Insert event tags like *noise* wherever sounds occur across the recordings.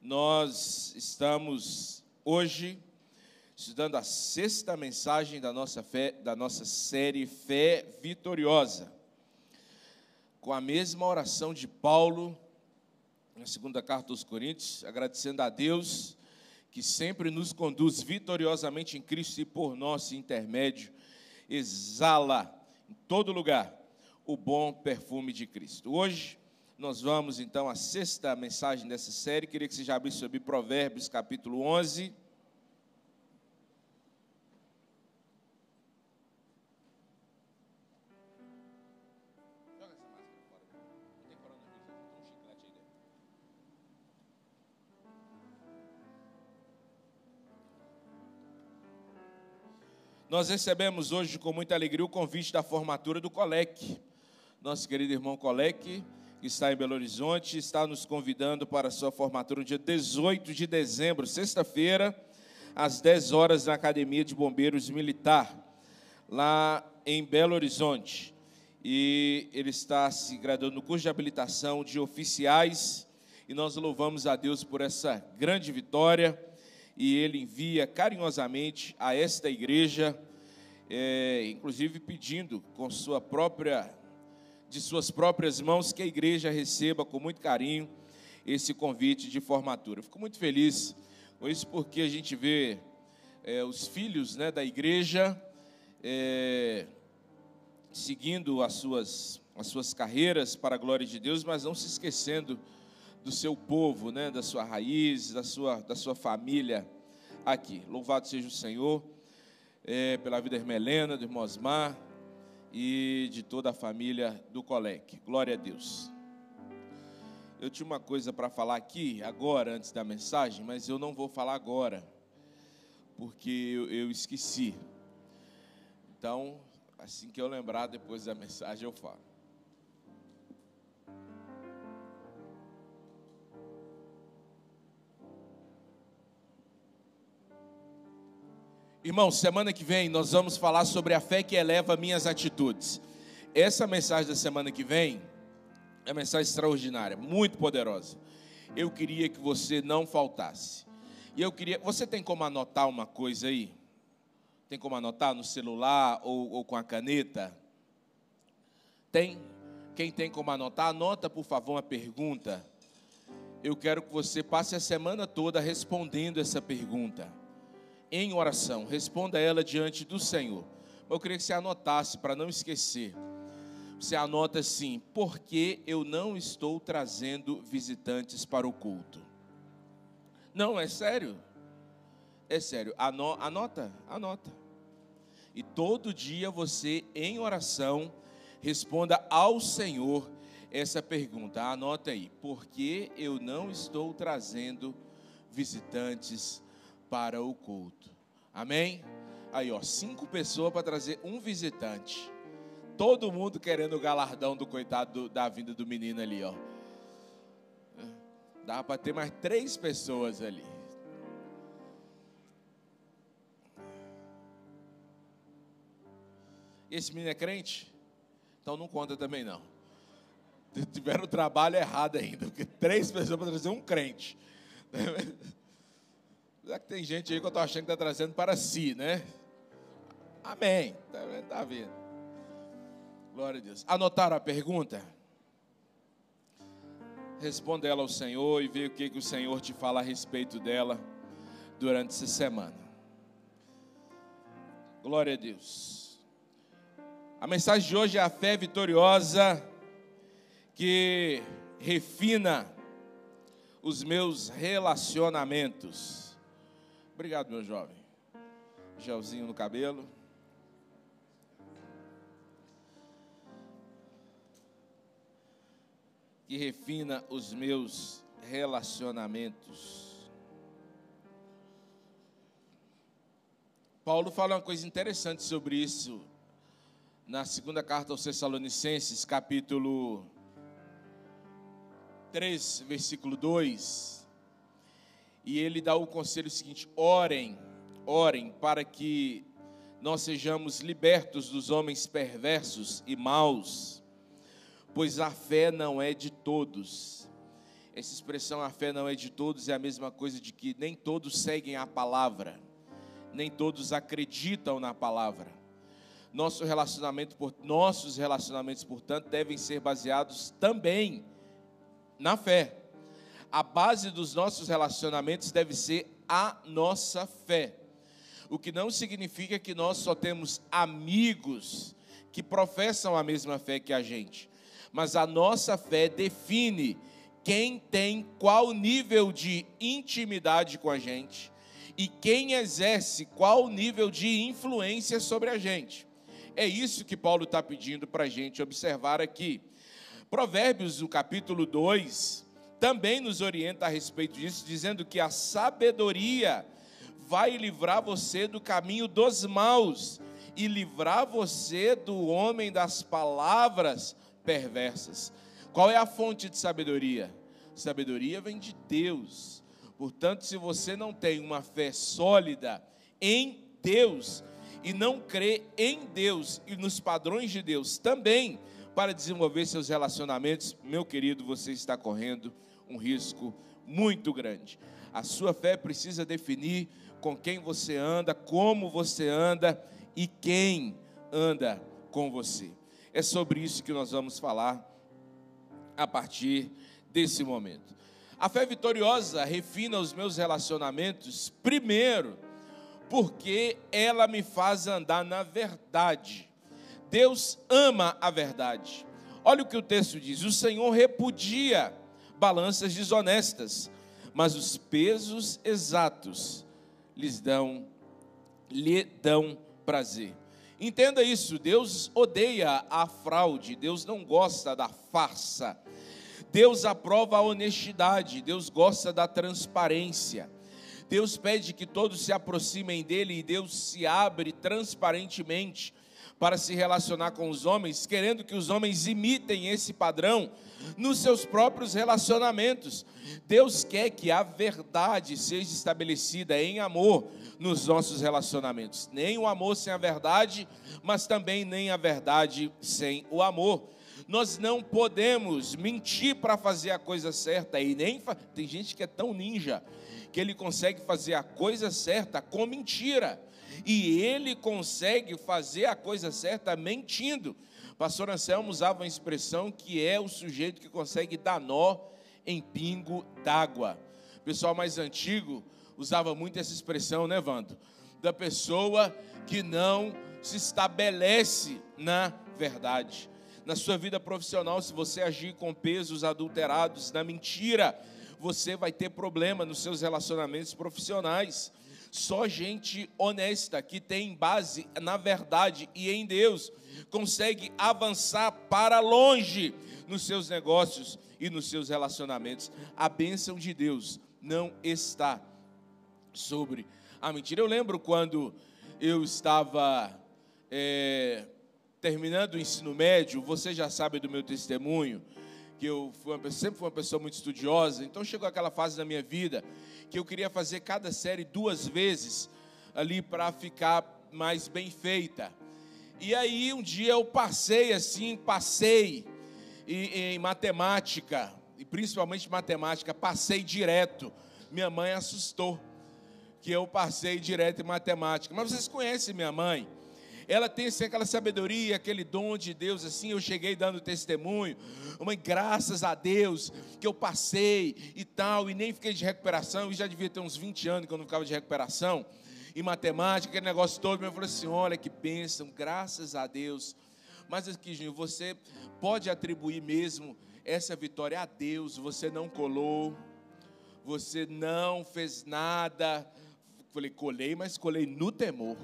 Nós estamos hoje estudando a sexta mensagem da nossa fé, da nossa série Fé Vitoriosa. Com a mesma oração de Paulo na segunda carta aos Coríntios, agradecendo a Deus que sempre nos conduz vitoriosamente em Cristo e por nosso intermédio exala em todo lugar o bom perfume de Cristo. Hoje nós vamos então à sexta mensagem dessa série. Queria que você já abrisse sobre Provérbios, capítulo 11. Nós recebemos hoje com muita alegria o convite da formatura do Colec. Nosso querido irmão Colec que está em Belo Horizonte, está nos convidando para a sua formatura no dia 18 de dezembro, sexta-feira, às 10 horas, na Academia de Bombeiros Militar, lá em Belo Horizonte. E ele está se graduando no curso de habilitação de oficiais, e nós louvamos a Deus por essa grande vitória, e ele envia carinhosamente a esta igreja, é, inclusive pedindo com sua própria de suas próprias mãos que a igreja receba com muito carinho esse convite de formatura. fico muito feliz com isso porque a gente vê é, os filhos né, da igreja é, seguindo as suas, as suas carreiras para a glória de Deus, mas não se esquecendo do seu povo, né, da sua raiz, da sua, da sua família aqui. Louvado seja o Senhor é, pela vida irmã Helena, do irmão Osmar, e de toda a família do Colec. Glória a Deus. Eu tinha uma coisa para falar aqui, agora, antes da mensagem, mas eu não vou falar agora, porque eu, eu esqueci. Então, assim que eu lembrar, depois da mensagem, eu falo. Irmão, semana que vem nós vamos falar sobre a fé que eleva minhas atitudes. Essa mensagem da semana que vem é uma mensagem extraordinária, muito poderosa. Eu queria que você não faltasse. E eu queria. Você tem como anotar uma coisa aí? Tem como anotar no celular ou, ou com a caneta? Tem? Quem tem como anotar, anota por favor uma pergunta. Eu quero que você passe a semana toda respondendo essa pergunta em oração. Responda ela diante do Senhor. Eu queria que você anotasse para não esquecer. Você anota assim: por que eu não estou trazendo visitantes para o culto? Não, é sério. É sério. Anota, anota. E todo dia você, em oração, responda ao Senhor essa pergunta. Anota aí: por que eu não estou trazendo visitantes para o culto. Amém? Aí, ó, cinco pessoas para trazer um visitante. Todo mundo querendo o galardão do coitado do, da vinda do menino ali, ó. Dá para ter mais três pessoas ali. Esse menino é crente? Então não conta também não. Tiveram o trabalho errado ainda, porque três pessoas para trazer um crente. *laughs* Já que tem gente aí que eu estou achando que está trazendo para si, né? Amém. Está tá vendo? Glória a Deus. Anotaram a pergunta? Responda ela ao Senhor e vê o que, que o Senhor te fala a respeito dela durante essa semana. Glória a Deus. A mensagem de hoje é a fé vitoriosa que refina os meus relacionamentos. Obrigado, meu jovem. Gelzinho no cabelo. Que refina os meus relacionamentos. Paulo fala uma coisa interessante sobre isso na segunda carta aos Tessalonicenses, capítulo 3, versículo 2 e ele dá o conselho seguinte: orem, orem para que nós sejamos libertos dos homens perversos e maus, pois a fé não é de todos. Essa expressão a fé não é de todos é a mesma coisa de que nem todos seguem a palavra, nem todos acreditam na palavra. Nosso relacionamento nossos relacionamentos, portanto, devem ser baseados também na fé. A base dos nossos relacionamentos deve ser a nossa fé. O que não significa que nós só temos amigos que professam a mesma fé que a gente, mas a nossa fé define quem tem qual nível de intimidade com a gente e quem exerce qual nível de influência sobre a gente. É isso que Paulo está pedindo para a gente observar aqui. Provérbios, o capítulo 2, também nos orienta a respeito disso, dizendo que a sabedoria vai livrar você do caminho dos maus e livrar você do homem das palavras perversas. Qual é a fonte de sabedoria? Sabedoria vem de Deus. Portanto, se você não tem uma fé sólida em Deus, e não crê em Deus e nos padrões de Deus também para desenvolver seus relacionamentos, meu querido, você está correndo um risco muito grande. A sua fé precisa definir com quem você anda, como você anda e quem anda com você. É sobre isso que nós vamos falar a partir desse momento. A fé vitoriosa refina os meus relacionamentos, primeiro, porque ela me faz andar na verdade. Deus ama a verdade. Olha o que o texto diz: o Senhor repudia balanças desonestas, mas os pesos exatos lhes dão lhe dão prazer. Entenda isso, Deus odeia a fraude, Deus não gosta da farsa. Deus aprova a honestidade, Deus gosta da transparência. Deus pede que todos se aproximem dele e Deus se abre transparentemente para se relacionar com os homens, querendo que os homens imitem esse padrão nos seus próprios relacionamentos. Deus quer que a verdade seja estabelecida em amor nos nossos relacionamentos. Nem o amor sem a verdade, mas também nem a verdade sem o amor. Nós não podemos mentir para fazer a coisa certa e nem fa... tem gente que é tão ninja que ele consegue fazer a coisa certa com mentira. E ele consegue fazer a coisa certa mentindo. Pastor Anselmo usava uma expressão que é o sujeito que consegue dar nó em pingo d'água. O pessoal mais antigo usava muito essa expressão, né, Vando? Da pessoa que não se estabelece na verdade. Na sua vida profissional, se você agir com pesos adulterados, na mentira, você vai ter problema nos seus relacionamentos profissionais. Só gente honesta, que tem base na verdade e em Deus, consegue avançar para longe nos seus negócios e nos seus relacionamentos. A bênção de Deus não está sobre a mentira. Eu lembro quando eu estava é, terminando o ensino médio, você já sabe do meu testemunho que eu fui uma, sempre fui uma pessoa muito estudiosa, então chegou aquela fase na minha vida que eu queria fazer cada série duas vezes ali para ficar mais bem feita. E aí um dia eu passei assim, passei em, em matemática, e principalmente matemática, passei direto. Minha mãe assustou que eu passei direto em matemática. Mas vocês conhecem minha mãe? Ela tem assim, aquela sabedoria, aquele dom de Deus, assim, eu cheguei dando testemunho, mãe, graças a Deus que eu passei e tal, e nem fiquei de recuperação, e já devia ter uns 20 anos que eu não ficava de recuperação, em matemática, aquele negócio todo, eu falei assim, olha que bênção, graças a Deus, mas aqui, Júnior, você pode atribuir mesmo essa vitória a Deus, você não colou, você não fez nada, falei, colei, mas colei no temor,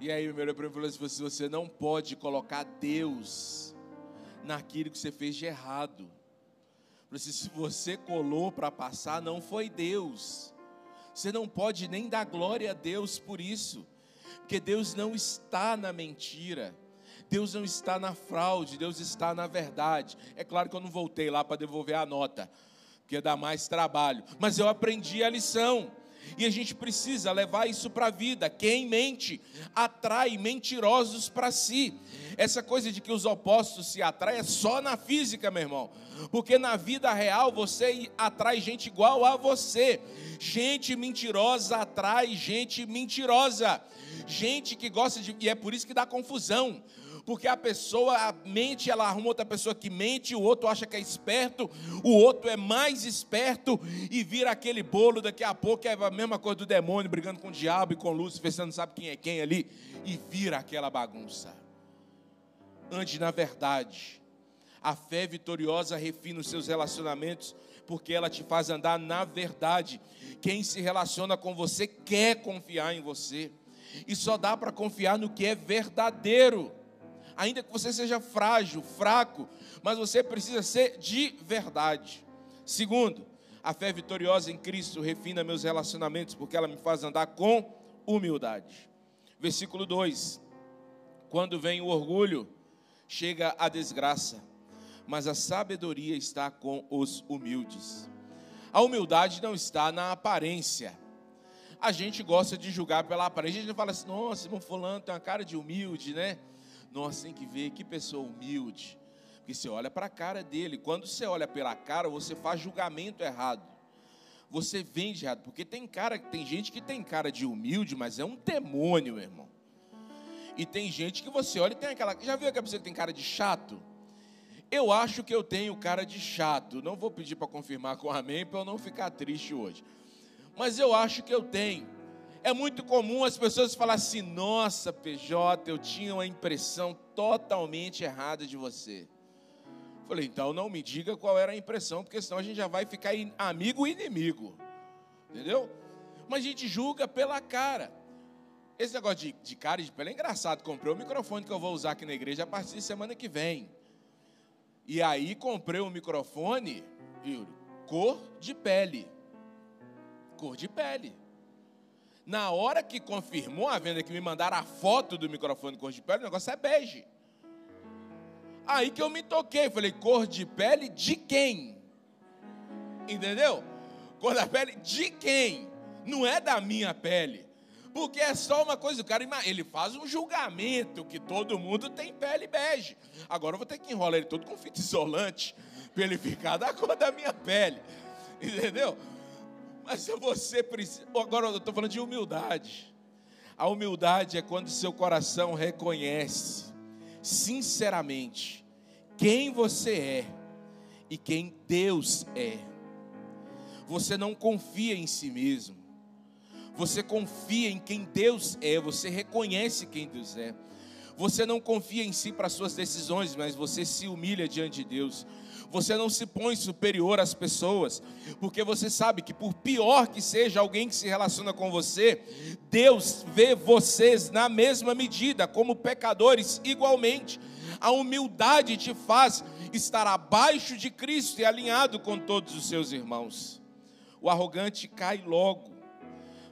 E aí, meu primo falou assim: você não pode colocar Deus naquilo que você fez de errado. Assim, se você colou para passar, não foi Deus. Você não pode nem dar glória a Deus por isso, porque Deus não está na mentira. Deus não está na fraude, Deus está na verdade. É claro que eu não voltei lá para devolver a nota, porque dá mais trabalho, mas eu aprendi a lição. E a gente precisa levar isso para a vida. Quem mente atrai mentirosos para si. Essa coisa de que os opostos se atraem é só na física, meu irmão. Porque na vida real você atrai gente igual a você. Gente mentirosa atrai gente mentirosa. Gente que gosta de. E é por isso que dá confusão porque a pessoa a mente, ela arruma outra pessoa que mente, o outro acha que é esperto, o outro é mais esperto e vira aquele bolo daqui a pouco, é a mesma coisa do demônio brigando com o diabo e com Lúcifer, você não sabe quem é quem ali, e vira aquela bagunça. Ande na verdade. A fé vitoriosa refina os seus relacionamentos, porque ela te faz andar na verdade. Quem se relaciona com você quer confiar em você. E só dá para confiar no que é verdadeiro ainda que você seja frágil, fraco, mas você precisa ser de verdade. Segundo, a fé vitoriosa em Cristo refina meus relacionamentos, porque ela me faz andar com humildade. Versículo 2: Quando vem o orgulho, chega a desgraça, mas a sabedoria está com os humildes. A humildade não está na aparência. A gente gosta de julgar pela aparência. A gente fala assim: nossa, irmão Fulano tem uma cara de humilde, né? Nossa, tem que ver que pessoa humilde. Porque você olha para a cara dele. Quando você olha pela cara, você faz julgamento errado. Você vende errado. Porque tem cara, tem gente que tem cara de humilde, mas é um demônio, meu irmão. E tem gente que você olha e tem aquela. Já viu aquela pessoa que tem cara de chato? Eu acho que eu tenho cara de chato. Não vou pedir para confirmar com amém para eu não ficar triste hoje. Mas eu acho que eu tenho. É muito comum as pessoas falarem assim: nossa, PJ, eu tinha uma impressão totalmente errada de você. Falei, então não me diga qual era a impressão, porque senão a gente já vai ficar amigo e inimigo. Entendeu? Mas a gente julga pela cara. Esse negócio de, de cara e de pele é engraçado. Comprei o microfone que eu vou usar aqui na igreja a partir de semana que vem. E aí comprei um microfone, Yuri, cor de pele. Cor de pele. Na hora que confirmou a venda, que me mandaram a foto do microfone cor de pele, o negócio é bege. Aí que eu me toquei, falei, cor de pele de quem? Entendeu? Cor da pele de quem? Não é da minha pele. Porque é só uma coisa, o cara ele faz um julgamento que todo mundo tem pele bege. Agora eu vou ter que enrolar ele todo com fita isolante para ele ficar da cor da minha pele. Entendeu? Mas você precisa. Agora eu estou falando de humildade. A humildade é quando seu coração reconhece, sinceramente, quem você é e quem Deus é. Você não confia em si mesmo. Você confia em quem Deus é, você reconhece quem Deus é. Você não confia em si para suas decisões, mas você se humilha diante de Deus. Você não se põe superior às pessoas, porque você sabe que, por pior que seja alguém que se relaciona com você, Deus vê vocês na mesma medida, como pecadores igualmente. A humildade te faz estar abaixo de Cristo e alinhado com todos os seus irmãos. O arrogante cai logo,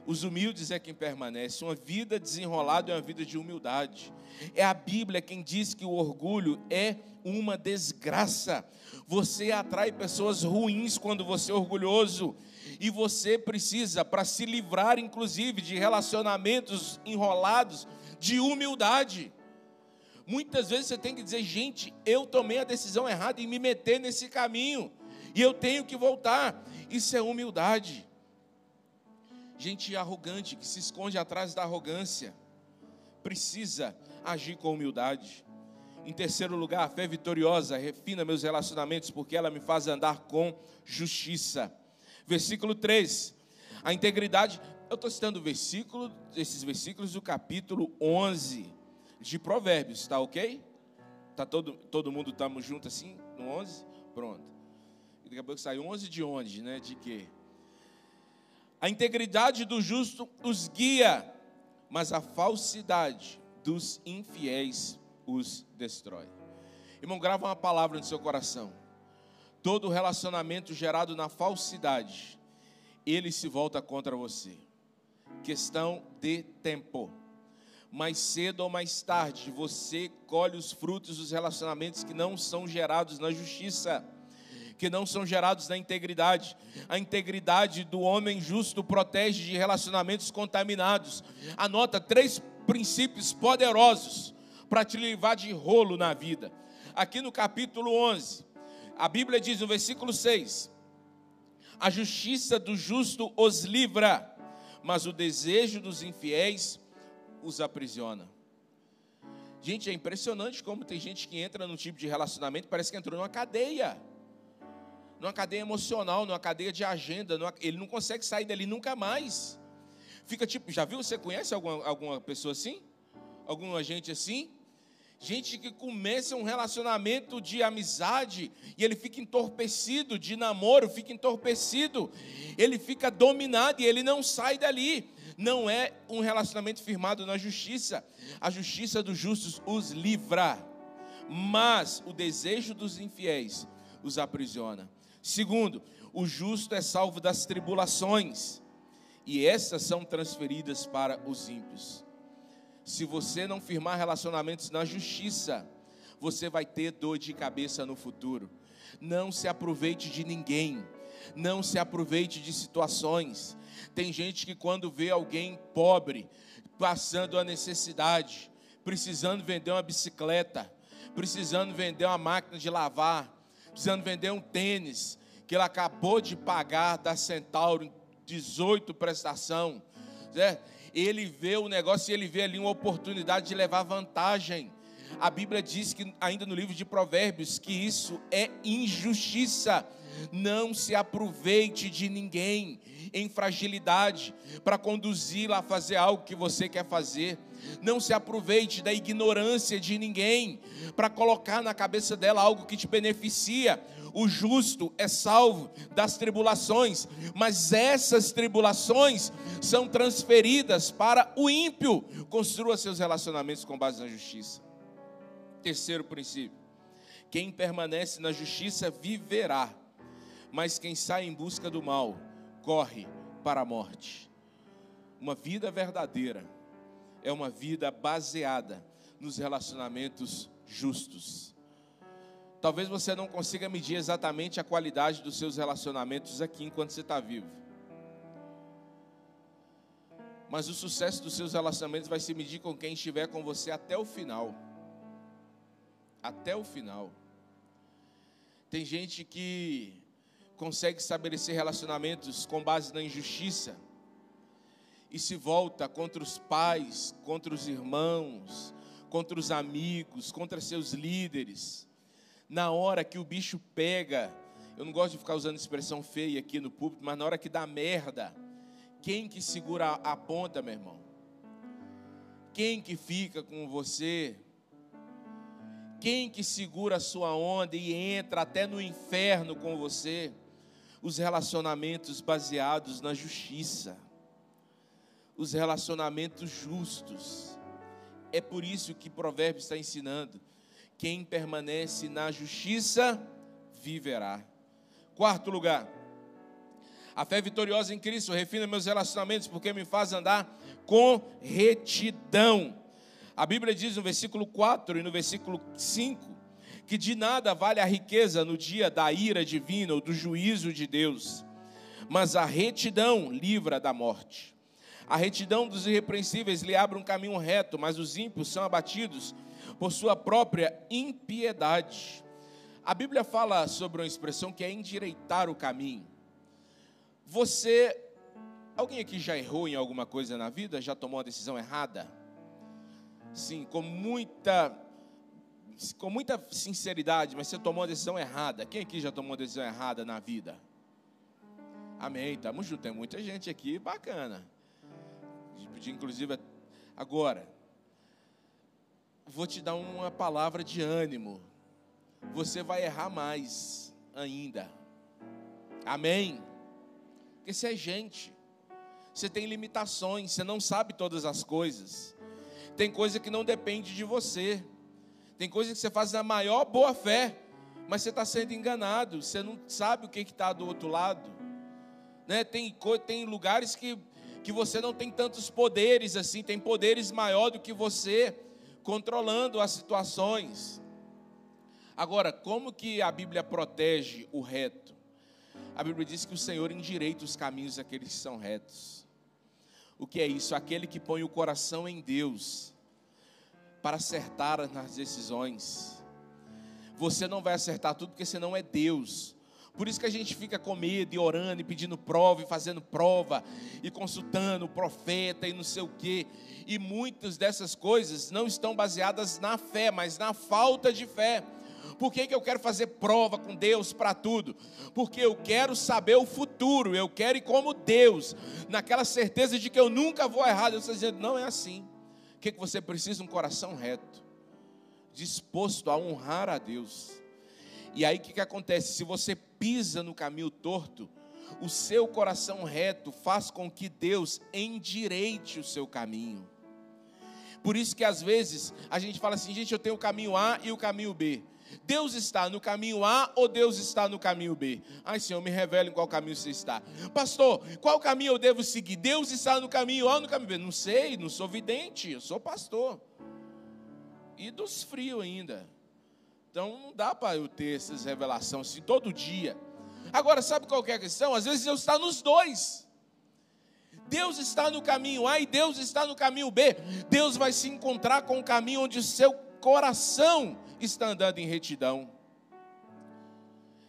os humildes é quem permanece. Uma vida desenrolada é uma vida de humildade. É a Bíblia quem diz que o orgulho é uma desgraça. Você atrai pessoas ruins quando você é orgulhoso. E você precisa, para se livrar, inclusive, de relacionamentos enrolados, de humildade. Muitas vezes você tem que dizer, gente, eu tomei a decisão errada em me meter nesse caminho. E eu tenho que voltar. Isso é humildade. Gente arrogante que se esconde atrás da arrogância precisa agir com humildade. Em terceiro lugar, a fé vitoriosa refina meus relacionamentos porque ela me faz andar com justiça. Versículo 3. A integridade, eu estou citando versículo, esses versículos do capítulo 11 de Provérbios, está ok? Tá todo, todo mundo estamos juntos assim, no 11? Pronto. Daqui a pouco sai 11 de onde, né? De quê? A integridade do justo os guia, mas a falsidade dos infiéis os destrói. Irmão, grava uma palavra no seu coração. Todo relacionamento gerado na falsidade, ele se volta contra você. Questão de tempo. Mais cedo ou mais tarde, você colhe os frutos dos relacionamentos que não são gerados na justiça. Que não são gerados na integridade. A integridade do homem justo protege de relacionamentos contaminados. Anota três princípios poderosos para te livrar de rolo na vida. Aqui no capítulo 11, a Bíblia diz no versículo 6: A justiça do justo os livra, mas o desejo dos infiéis os aprisiona. Gente, é impressionante como tem gente que entra num tipo de relacionamento, parece que entrou numa cadeia. Numa cadeia emocional, numa cadeia de agenda. Numa, ele não consegue sair dali nunca mais. Fica tipo, já viu? Você conhece alguma, alguma pessoa assim? Alguma gente assim? Gente que começa um relacionamento de amizade e ele fica entorpecido, de namoro, fica entorpecido, ele fica dominado e ele não sai dali. Não é um relacionamento firmado na justiça. A justiça dos justos os livra, mas o desejo dos infiéis os aprisiona. Segundo, o justo é salvo das tribulações, e essas são transferidas para os ímpios. Se você não firmar relacionamentos na justiça, você vai ter dor de cabeça no futuro. Não se aproveite de ninguém, não se aproveite de situações. Tem gente que quando vê alguém pobre, passando a necessidade, precisando vender uma bicicleta, precisando vender uma máquina de lavar, precisando vender um tênis, que ele acabou de pagar da Centauro 18 prestação, certo? ele vê o negócio e ele vê ali uma oportunidade de levar vantagem. A Bíblia diz que, ainda no livro de Provérbios, que isso é injustiça. Não se aproveite de ninguém em fragilidade para conduzi-la a fazer algo que você quer fazer. Não se aproveite da ignorância de ninguém para colocar na cabeça dela algo que te beneficia o justo é salvo das tribulações, mas essas tribulações são transferidas para o ímpio. Construa seus relacionamentos com base na justiça. Terceiro princípio: quem permanece na justiça viverá, mas quem sai em busca do mal corre para a morte. Uma vida verdadeira é uma vida baseada nos relacionamentos justos. Talvez você não consiga medir exatamente a qualidade dos seus relacionamentos aqui enquanto você está vivo. Mas o sucesso dos seus relacionamentos vai se medir com quem estiver com você até o final. Até o final. Tem gente que consegue estabelecer relacionamentos com base na injustiça e se volta contra os pais, contra os irmãos, contra os amigos, contra seus líderes na hora que o bicho pega, eu não gosto de ficar usando expressão feia aqui no púlpito, mas na hora que dá merda, quem que segura a ponta, meu irmão? Quem que fica com você? Quem que segura a sua onda e entra até no inferno com você? Os relacionamentos baseados na justiça. Os relacionamentos justos. É por isso que Provérbios está ensinando quem permanece na justiça viverá. Quarto lugar, a fé vitoriosa em Cristo refina meus relacionamentos porque me faz andar com retidão. A Bíblia diz no versículo 4 e no versículo 5 que de nada vale a riqueza no dia da ira divina ou do juízo de Deus, mas a retidão livra da morte. A retidão dos irrepreensíveis lhe abre um caminho reto, mas os ímpios são abatidos por sua própria impiedade. A Bíblia fala sobre uma expressão que é endireitar o caminho. Você, alguém aqui já errou em alguma coisa na vida? Já tomou uma decisão errada? Sim, com muita, com muita sinceridade, mas você tomou uma decisão errada. Quem aqui já tomou uma decisão errada na vida? Amém, estamos juntos. Tem muita gente aqui bacana. Inclusive, agora, vou te dar uma palavra de ânimo. Você vai errar mais ainda. Amém? Porque você é gente. Você tem limitações, você não sabe todas as coisas. Tem coisa que não depende de você. Tem coisa que você faz na maior boa fé, mas você está sendo enganado. Você não sabe o que está do outro lado. Né? Tem, tem lugares que, que você não tem tantos poderes assim, tem poderes maior do que você controlando as situações. Agora, como que a Bíblia protege o reto? A Bíblia diz que o Senhor endireita os caminhos daqueles que são retos. O que é isso? Aquele que põe o coração em Deus para acertar nas decisões. Você não vai acertar tudo porque você não é Deus. Por isso que a gente fica com medo e orando e pedindo prova e fazendo prova e consultando o profeta e não sei o quê. E muitas dessas coisas não estão baseadas na fé, mas na falta de fé. Por que, que eu quero fazer prova com Deus para tudo? Porque eu quero saber o futuro, eu quero ir como Deus, naquela certeza de que eu nunca vou errar. Deus está dizendo, não é assim. O que, que você precisa? Um coração reto, disposto a honrar a Deus. E aí o que, que acontece? Se você pisa no caminho torto, o seu coração reto faz com que Deus endireite o seu caminho. Por isso que às vezes a gente fala assim, gente, eu tenho o caminho A e o caminho B. Deus está no caminho A ou Deus está no caminho B? Ai, Senhor, me revele em qual caminho você está. Pastor, qual caminho eu devo seguir? Deus está no caminho A ou no caminho B? Não sei, não sou vidente, eu sou pastor. E dos frios ainda. Então não dá para eu ter essas revelações assim todo dia. Agora, sabe qual é a questão? Às vezes Deus está nos dois. Deus está no caminho A e Deus está no caminho B. Deus vai se encontrar com o caminho onde o seu coração está andando em retidão.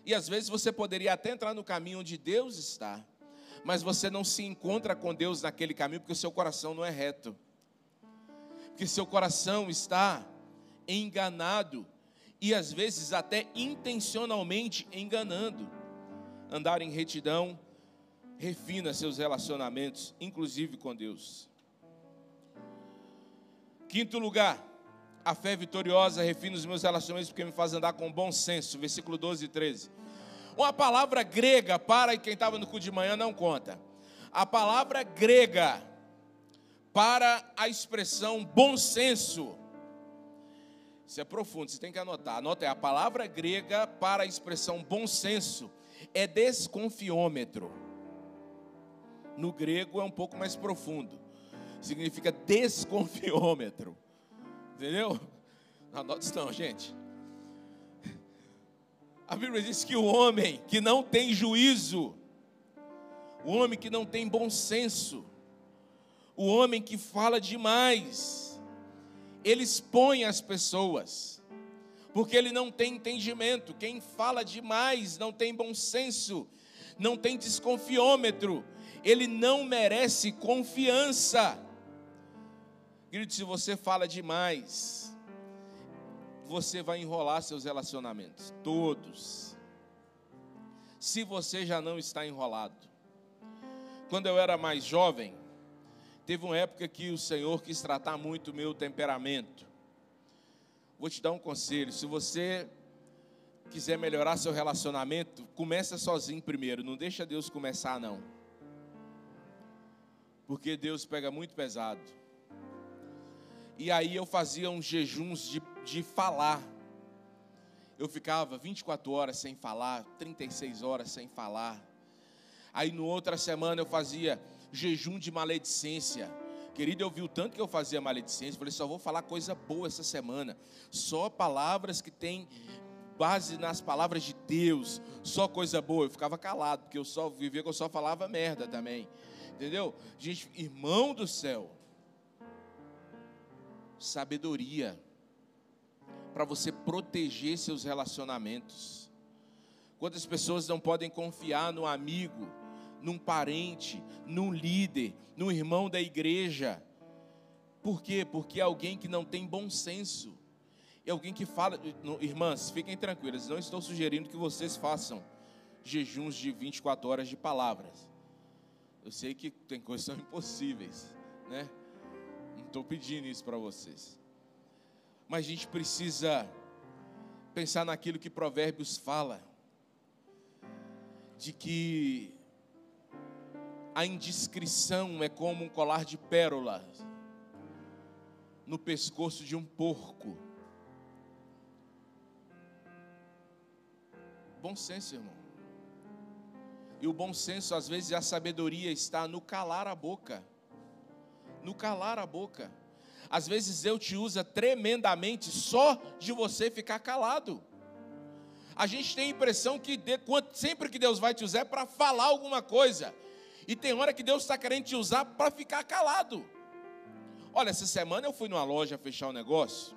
E às vezes você poderia até entrar no caminho onde Deus está, mas você não se encontra com Deus naquele caminho porque o seu coração não é reto. Porque seu coração está enganado e às vezes até intencionalmente enganando. Andar em retidão refina seus relacionamentos, inclusive com Deus. Quinto lugar, a fé vitoriosa refina os meus relacionamentos porque me faz andar com bom senso. Versículo 12 e 13. Uma palavra grega para quem estava no cu de manhã não conta. A palavra grega para a expressão bom senso. Isso é profundo, você tem que anotar. Anota aí, a palavra grega para a expressão bom senso é desconfiômetro. No grego é um pouco mais profundo. Significa desconfiômetro. Entendeu? Não anota isso não, gente. A Bíblia diz que o homem que não tem juízo, o homem que não tem bom senso, o homem que fala demais, ele expõe as pessoas, porque ele não tem entendimento. Quem fala demais não tem bom senso, não tem desconfiômetro, ele não merece confiança. Querido, se você fala demais, você vai enrolar seus relacionamentos, todos. Se você já não está enrolado. Quando eu era mais jovem, teve uma época que o Senhor quis tratar muito o meu temperamento. Vou te dar um conselho: se você quiser melhorar seu relacionamento, começa sozinho primeiro, não deixa Deus começar não. Porque Deus pega muito pesado. E aí eu fazia uns jejuns de, de falar. Eu ficava 24 horas sem falar, 36 horas sem falar. Aí no outra semana eu fazia jejum de maledicência. Querido, eu vi o tanto que eu fazia maledicência. Falei, só vou falar coisa boa essa semana. Só palavras que têm base nas palavras de Deus. Só coisa boa. Eu ficava calado, porque eu só vivia que eu só falava merda também. Entendeu? Gente, irmão do céu sabedoria para você proteger seus relacionamentos. Quantas pessoas não podem confiar no amigo, num parente, num líder, num irmão da igreja? Por quê? Porque é alguém que não tem bom senso. É alguém que fala, irmãs, fiquem tranquilas, não estou sugerindo que vocês façam jejuns de 24 horas de palavras. Eu sei que tem coisas que são impossíveis, né? Estou pedindo isso para vocês. Mas a gente precisa pensar naquilo que Provérbios fala, de que a indiscrição é como um colar de pérolas no pescoço de um porco. Bom senso, irmão. E o bom senso, às vezes, a sabedoria está no calar a boca no calar a boca. Às vezes Deus te usa tremendamente só de você ficar calado. a gente tem a impressão que de, sempre que Deus vai te usar é para falar alguma coisa. E tem hora que Deus está querendo te usar para ficar calado. Olha, essa semana eu fui numa loja fechar um negócio.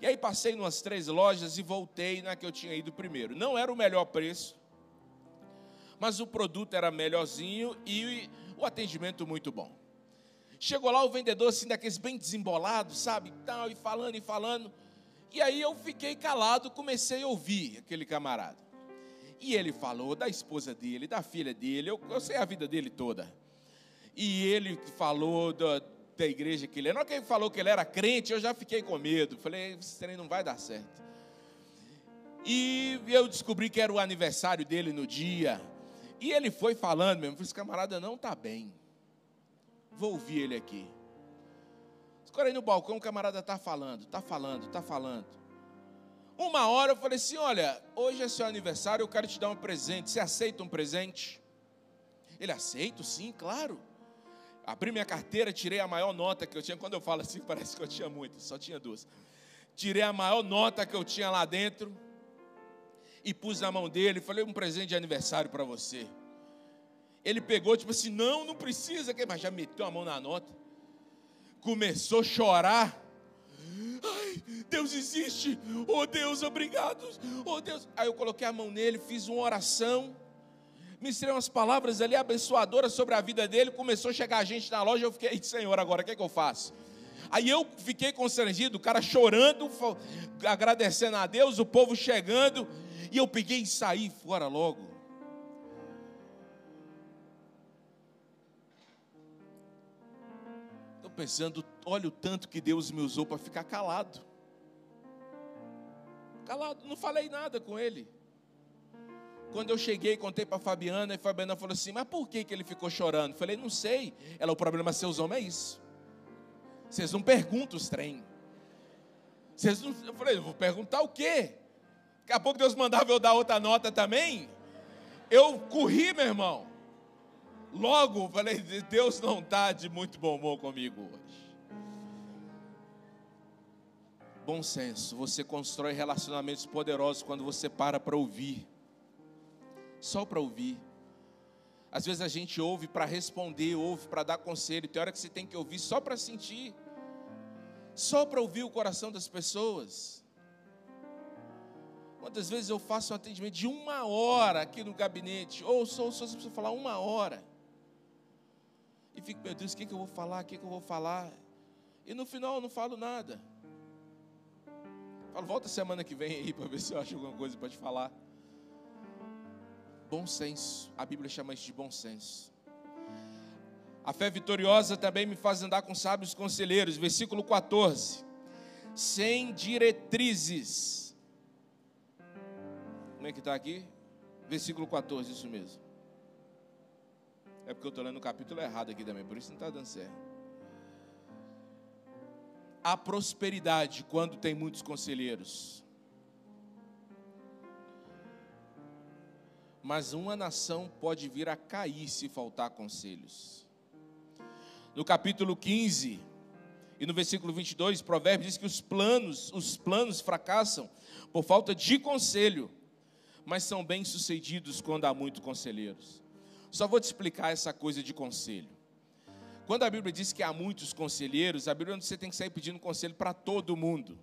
E aí passei umas três lojas e voltei na que eu tinha ido primeiro. Não era o melhor preço, mas o produto era melhorzinho e o atendimento muito bom. Chegou lá o vendedor assim daqueles bem desembolados, sabe, tal e falando e falando. E aí eu fiquei calado, comecei a ouvir aquele camarada. E ele falou da esposa dele, da filha dele, eu, eu sei a vida dele toda. E ele falou da, da igreja que ele era. Na hora que ele falou que ele era crente, eu já fiquei com medo. Falei, esse trem não vai dar certo. E eu descobri que era o aniversário dele no dia. E ele foi falando mesmo, esse camarada não está bem. Vou ouvir ele aqui. Escolhi no balcão, o camarada está falando, está falando, está falando. Uma hora eu falei assim: olha, hoje é seu aniversário, eu quero te dar um presente. Você aceita um presente? Ele aceita, sim, claro. Abri minha carteira, tirei a maior nota que eu tinha. Quando eu falo assim, *laughs* parece que eu tinha muitas, só tinha duas. Tirei a maior nota que eu tinha lá dentro e pus na mão dele. Falei: um presente de aniversário para você. Ele pegou, tipo assim: não, não precisa, mas já meteu a mão na nota. Começou a chorar. Ai, Deus existe. Oh Deus, obrigado. Oh Deus. Aí eu coloquei a mão nele, fiz uma oração. Ministrei umas palavras ali abençoadoras sobre a vida dele. Começou a chegar a gente na loja. Eu fiquei, Senhor, agora o que, é que eu faço? Aí eu fiquei constrangido, o cara chorando, agradecendo a Deus, o povo chegando. E eu peguei e saí fora logo. Pensando, olha o tanto que Deus me usou para ficar calado. Calado, não falei nada com ele. Quando eu cheguei, contei para Fabiana, e Fabiana falou assim: Mas por que, que ele ficou chorando? falei: Não sei. Ela, o problema seus homens é isso. Vocês não perguntam os trem. Vocês não, eu falei: Vou perguntar o quê? Daqui a pouco Deus mandava eu dar outra nota também. Eu corri, meu irmão. Logo, falei, Deus não está de muito bom humor comigo hoje. Bom senso, você constrói relacionamentos poderosos quando você para para ouvir. Só para ouvir. Às vezes a gente ouve para responder, ouve para dar conselho. Tem hora que você tem que ouvir só para sentir. Só para ouvir o coração das pessoas. Quantas vezes eu faço um atendimento de uma hora aqui no gabinete, ou sou, sou precisa falar uma hora fico, meu Deus, o que, que eu vou falar? O que, que eu vou falar? E no final eu não falo nada. Falo, volta semana que vem aí *laughs* para ver se eu acho alguma coisa para te falar. Bom senso, a Bíblia chama isso de bom senso. A fé vitoriosa também me faz andar com sábios conselheiros. Versículo 14. Sem diretrizes. Como é que está aqui? Versículo 14, isso mesmo. É porque eu estou lendo o capítulo errado aqui também, por isso não está dando certo. Há prosperidade quando tem muitos conselheiros. Mas uma nação pode vir a cair se faltar conselhos. No capítulo 15 e no versículo 22, Provérbios diz que os planos, os planos fracassam por falta de conselho, mas são bem-sucedidos quando há muitos conselheiros. Só vou te explicar essa coisa de conselho. Quando a Bíblia diz que há muitos conselheiros, a Bíblia não você tem que sair pedindo conselho para todo mundo.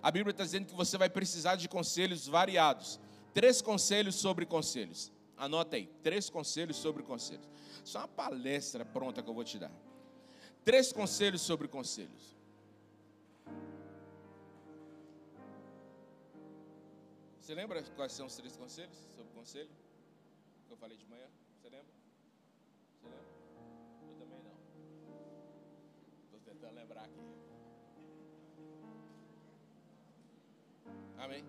A Bíblia está dizendo que você vai precisar de conselhos variados. Três conselhos sobre conselhos. Anota aí, três conselhos sobre conselhos. Isso é uma palestra pronta que eu vou te dar. Três conselhos sobre conselhos. Você lembra quais são os três conselhos sobre conselho? Que eu falei de manhã? Amém?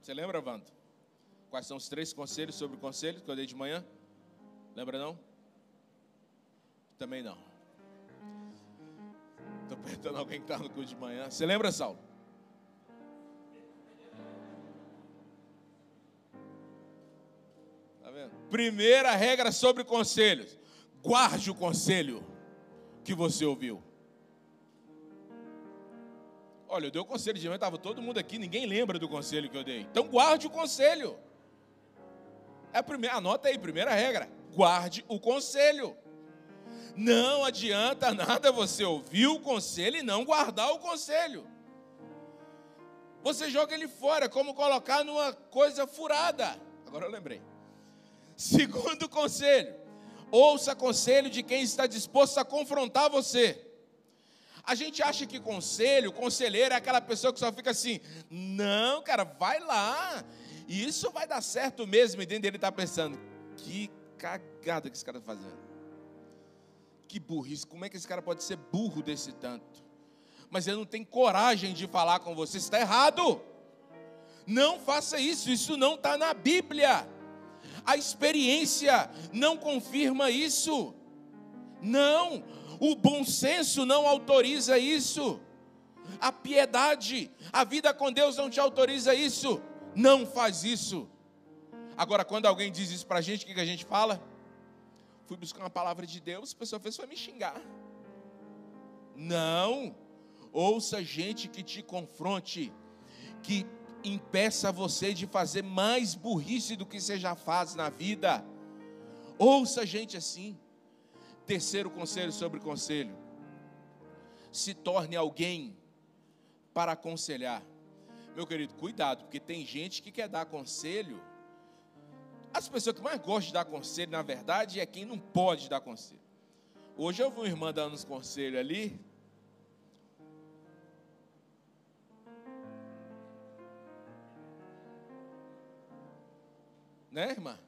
Você lembra, Vanto? Quais são os três conselhos sobre conselhos que eu dei de manhã? Lembra não? Também não. Estou perguntando alguém que está no culto de manhã. Você lembra, Saulo? Tá vendo? Primeira regra sobre conselhos: guarde o conselho que você ouviu. Olha, eu dei o conselho de manhã, estava todo mundo aqui, ninguém lembra do conselho que eu dei. Então guarde o conselho. É a primeira, anota aí, primeira regra. Guarde o conselho. Não adianta nada você ouvir o conselho e não guardar o conselho. Você joga ele fora, como colocar numa coisa furada. Agora eu lembrei. Segundo conselho, ouça conselho de quem está disposto a confrontar você. A gente acha que conselho, conselheiro é aquela pessoa que só fica assim, não, cara, vai lá, isso vai dar certo mesmo. E dentro dele está pensando, que cagada que esse cara está fazendo. Que burrice, como é que esse cara pode ser burro desse tanto? Mas ele não tem coragem de falar com você, está errado. Não faça isso, isso não está na Bíblia. A experiência não confirma isso. Não, o bom senso não autoriza isso. A piedade, a vida com Deus não te autoriza isso. Não faz isso. Agora, quando alguém diz isso para a gente, o que a gente fala? Fui buscar uma palavra de Deus, a pessoa fez foi me xingar. Não. Ouça gente que te confronte, que impeça você de fazer mais burrice do que você já faz na vida. Ouça gente assim. Terceiro conselho sobre conselho: se torne alguém para aconselhar. Meu querido, cuidado, porque tem gente que quer dar conselho. As pessoas que mais gostam de dar conselho, na verdade, é quem não pode dar conselho. Hoje eu vi uma irmã dando uns conselhos ali. Né, irmã?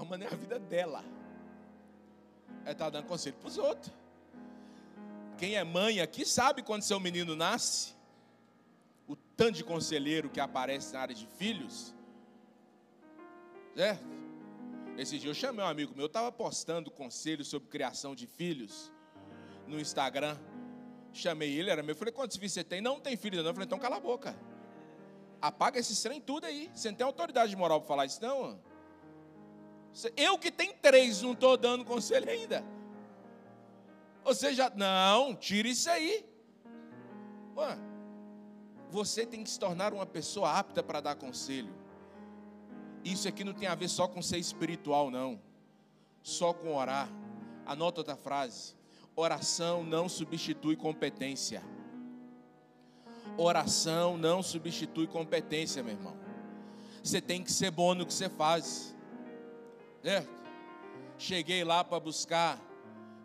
Arrumando a vida dela. Ela está dando conselho para os outros. Quem é mãe aqui sabe quando seu menino nasce, o tanto de conselheiro que aparece na área de filhos. Certo? Esse dia eu chamei um amigo meu, eu estava postando conselhos sobre criação de filhos no Instagram. Chamei ele, era meu. Falei, quantos filhos você tem? Não tem filho, não. Eu falei, então cala a boca. Apaga esse trem tudo aí. Você não tem autoridade moral para falar isso, não? Eu que tenho três, não estou dando conselho ainda. Ou seja, não, tira isso aí. Você tem que se tornar uma pessoa apta para dar conselho. Isso aqui não tem a ver só com ser espiritual, não. Só com orar. Anota outra frase. Oração não substitui competência. Oração não substitui competência, meu irmão. Você tem que ser bom no que você faz. É. Cheguei lá para buscar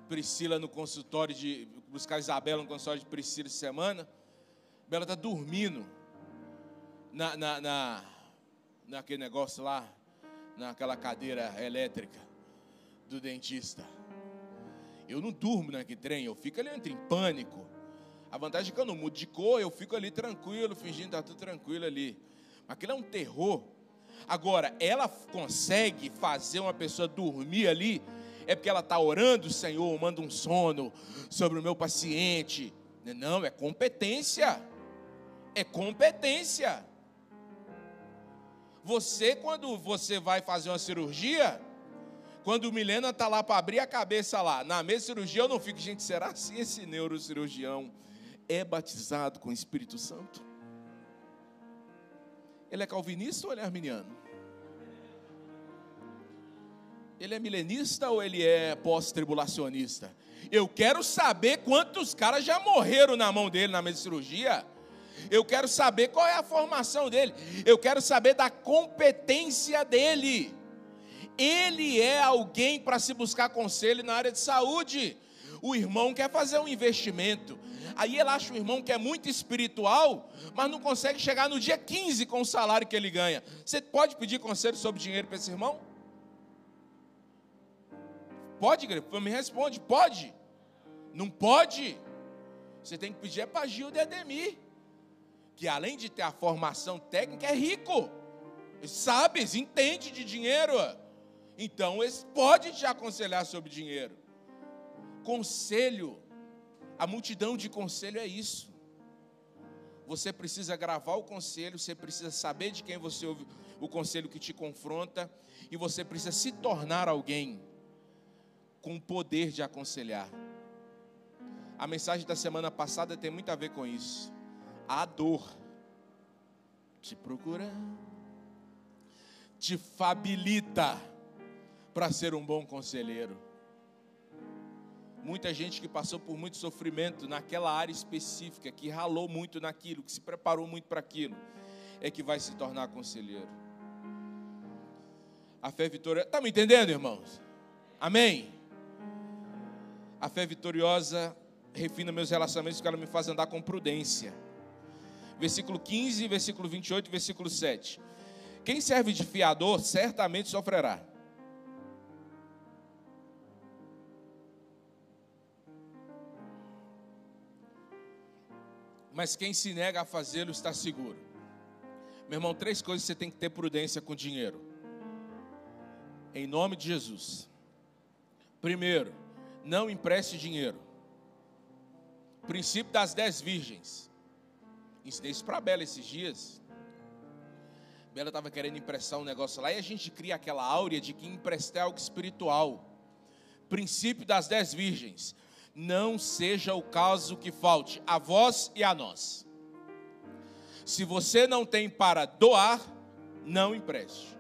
Priscila no consultório de. buscar Isabela no consultório de Priscila essa semana. Bela está dormindo na, na, na, naquele negócio lá, naquela cadeira elétrica do dentista. Eu não durmo naquele trem, eu fico ali entre em pânico. A vantagem é que eu não mudo de cor, eu fico ali tranquilo, fingindo que está tudo tranquilo ali. Aquilo é um terror. Agora, ela consegue fazer uma pessoa dormir ali, é porque ela está orando, Senhor, manda um sono sobre o meu paciente. Não, é competência. É competência. Você, quando você vai fazer uma cirurgia, quando o Milena está lá para abrir a cabeça lá, na mesa de cirurgia, eu não fico, gente, será assim esse neurocirurgião é batizado com o Espírito Santo? Ele é calvinista ou ele é arminiano? Ele é milenista ou ele é pós-tribulacionista? Eu quero saber quantos caras já morreram na mão dele na mesa de cirurgia. Eu quero saber qual é a formação dele. Eu quero saber da competência dele. Ele é alguém para se buscar conselho na área de saúde. O irmão quer fazer um investimento. Aí ele acha o irmão que é muito espiritual, mas não consegue chegar no dia 15 com o salário que ele ganha. Você pode pedir conselho sobre dinheiro para esse irmão? Pode? Me responde, pode? Não pode? Você tem que pedir é para Gil de Ademir, que além de ter a formação técnica, é rico. Sabe, entende de dinheiro. Então, ele pode te aconselhar sobre dinheiro. Conselho a multidão de conselho é isso. Você precisa gravar o conselho, você precisa saber de quem você ouve o conselho que te confronta, e você precisa se tornar alguém com o poder de aconselhar. A mensagem da semana passada tem muito a ver com isso. A dor te procura, te fabilita para ser um bom conselheiro. Muita gente que passou por muito sofrimento naquela área específica, que ralou muito naquilo, que se preparou muito para aquilo, é que vai se tornar conselheiro. A fé vitoriosa. Está me entendendo, irmãos? Amém? A fé vitoriosa refina meus relacionamentos porque ela me faz andar com prudência. Versículo 15, versículo 28, versículo 7. Quem serve de fiador certamente sofrerá. Mas quem se nega a fazê-lo está seguro. Meu irmão, três coisas você tem que ter prudência com dinheiro. Em nome de Jesus. Primeiro, não empreste dinheiro. Princípio das dez virgens. Ensinei isso para Bela esses dias. Bela estava querendo emprestar um negócio lá e a gente cria aquela áurea de que emprestar é algo espiritual. Princípio das dez virgens. Não seja o caso que falte a vós e a nós. Se você não tem para doar, não empreste.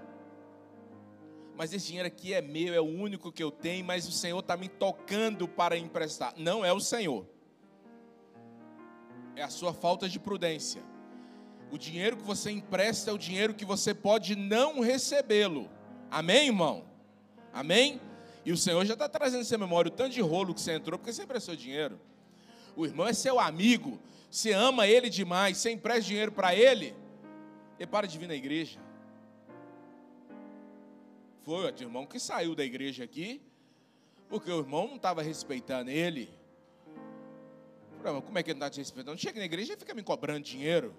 Mas esse dinheiro aqui é meu, é o único que eu tenho, mas o Senhor está me tocando para emprestar. Não é o Senhor é a sua falta de prudência. O dinheiro que você empresta é o dinheiro que você pode não recebê-lo. Amém, irmão? Amém? E o Senhor já está trazendo essa memória, o tanto de rolo que você entrou, porque você emprestou dinheiro. O irmão é seu amigo, você ama ele demais, você empresta dinheiro para ele, ele para de vir na igreja. Foi o irmão que saiu da igreja aqui, porque o irmão não estava respeitando ele. Falei, como é que ele não está te respeitando? Chega na igreja e fica me cobrando dinheiro.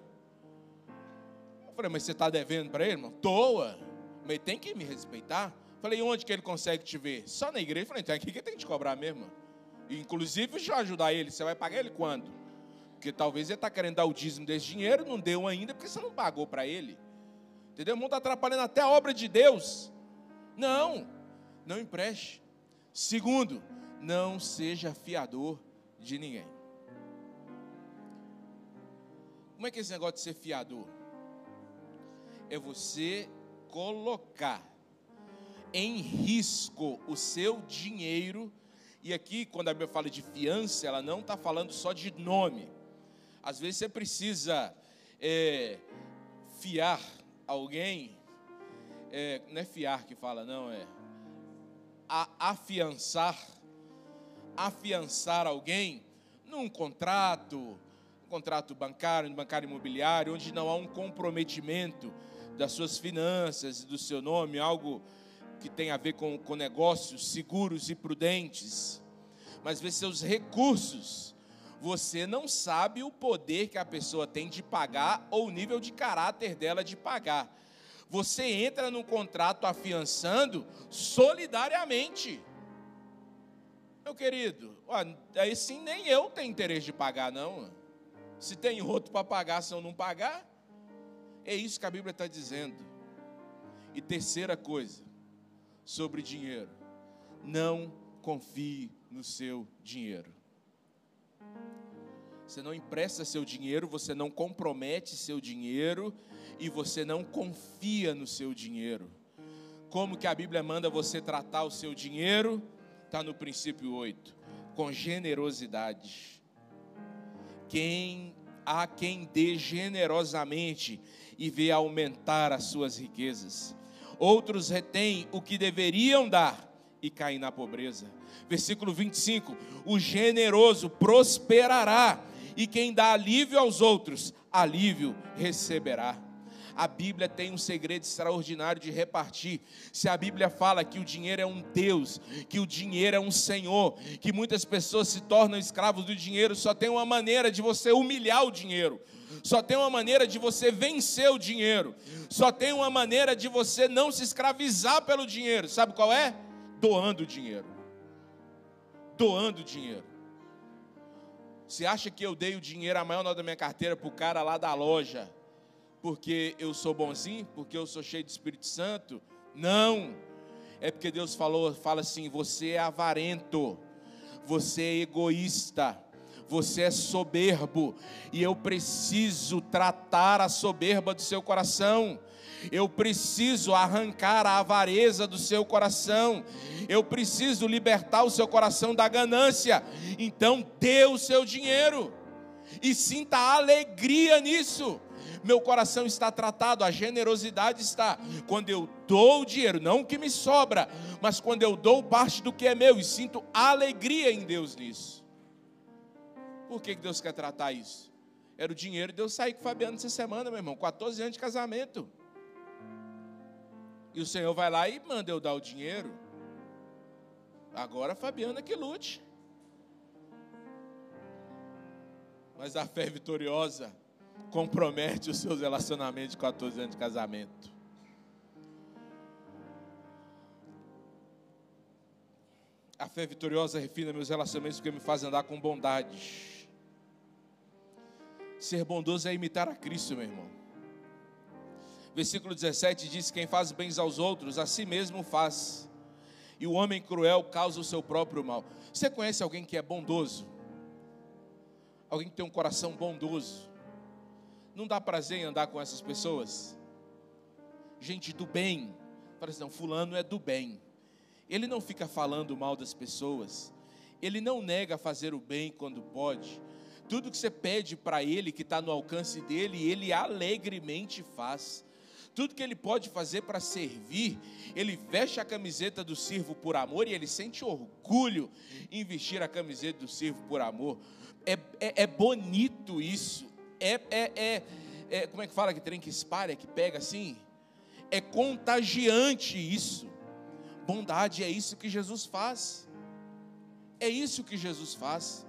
Eu falei, mas você está devendo para ele, irmão? Toa. Mas tem que me respeitar. Falei, onde que ele consegue te ver? Só na igreja. Falei, então é aqui que tem que te cobrar mesmo. Inclusive, deixa eu ajudar ele. Você vai pagar ele quando? Porque talvez ele está querendo dar o dízimo desse dinheiro, não deu ainda, porque você não pagou para ele. Entendeu? O mundo está atrapalhando até a obra de Deus. Não, não empreste. Segundo, não seja fiador de ninguém. Como é que é esse negócio de ser fiador? É você colocar em risco o seu dinheiro. E aqui, quando a Bíblia fala de fiança, ela não está falando só de nome. Às vezes você precisa é, fiar alguém, é, não é fiar que fala, não, é a, afiançar, afiançar alguém num contrato, contrato bancário, bancário imobiliário, onde não há um comprometimento das suas finanças do seu nome, algo que tem a ver com, com negócios seguros e prudentes, mas ver seus recursos. Você não sabe o poder que a pessoa tem de pagar ou o nível de caráter dela de pagar. Você entra num contrato afiançando solidariamente. Meu querido, aí sim nem eu tenho interesse de pagar, não. Se tem outro para pagar, se eu não pagar. É isso que a Bíblia está dizendo. E terceira coisa, sobre dinheiro: não confie no seu dinheiro. Você não empresta seu dinheiro, você não compromete seu dinheiro e você não confia no seu dinheiro. Como que a Bíblia manda você tratar o seu dinheiro? Está no princípio 8, com generosidade quem há quem dê generosamente e vê aumentar as suas riquezas. Outros retêm o que deveriam dar e caem na pobreza. Versículo 25: O generoso prosperará, e quem dá alívio aos outros, alívio receberá a Bíblia tem um segredo extraordinário de repartir. Se a Bíblia fala que o dinheiro é um Deus, que o dinheiro é um Senhor, que muitas pessoas se tornam escravos do dinheiro, só tem uma maneira de você humilhar o dinheiro. Só tem uma maneira de você vencer o dinheiro. Só tem uma maneira de você não se escravizar pelo dinheiro. Sabe qual é? Doando dinheiro. Doando dinheiro. Você acha que eu dei o dinheiro, a maior nota da minha carteira, para o cara lá da loja? porque eu sou bonzinho, porque eu sou cheio de Espírito Santo. Não. É porque Deus falou, fala assim: você é avarento, você é egoísta, Você é soberbo e eu preciso tratar a soberba do seu coração. Eu preciso arrancar a avareza do seu coração. Eu preciso libertar o seu coração da ganância. Então, dê o seu dinheiro e sinta alegria nisso. Meu coração está tratado, a generosidade está. Quando eu dou o dinheiro, não o que me sobra, mas quando eu dou parte do que é meu e sinto alegria em Deus nisso. Por que Deus quer tratar isso? Era o dinheiro de eu sair com o Fabiano essa semana, meu irmão, 14 anos de casamento. E o Senhor vai lá e manda eu dar o dinheiro. Agora a Fabiana que lute. Mas a fé vitoriosa compromete os seus relacionamentos de 14 anos de casamento. A fé vitoriosa refina meus relacionamentos porque me faz andar com bondade. Ser bondoso é imitar a Cristo, meu irmão. Versículo 17 diz: Quem faz bens aos outros, a si mesmo faz. E o homem cruel causa o seu próprio mal. Você conhece alguém que é bondoso? Alguém que tem um coração bondoso? Não dá prazer em andar com essas pessoas? Gente do bem. Parece não, fulano é do bem. Ele não fica falando mal das pessoas. Ele não nega fazer o bem quando pode. Tudo que você pede para ele, que está no alcance dele, ele alegremente faz tudo que ele pode fazer para servir, ele veste a camiseta do servo por amor e ele sente orgulho em vestir a camiseta do servo por amor. É, é, é bonito isso. É, é, é, é, como é que fala que trem que espalha, que pega assim? É contagiante isso. Bondade é isso que Jesus faz. É isso que Jesus faz.